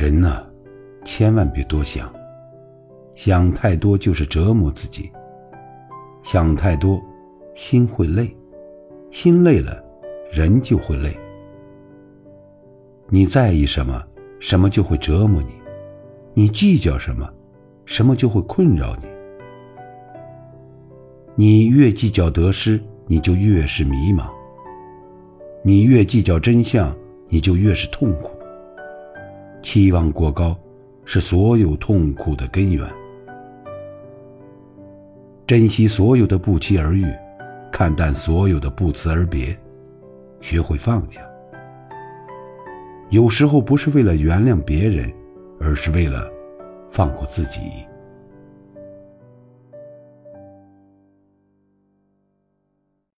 人呐，千万别多想，想太多就是折磨自己。想太多，心会累，心累了，人就会累。你在意什么，什么就会折磨你；你计较什么，什么就会困扰你。你越计较得失，你就越是迷茫；你越计较真相，你就越是痛苦。期望过高，是所有痛苦的根源。珍惜所有的不期而遇，看淡所有的不辞而别，学会放下。有时候不是为了原谅别人，而是为了放过自己。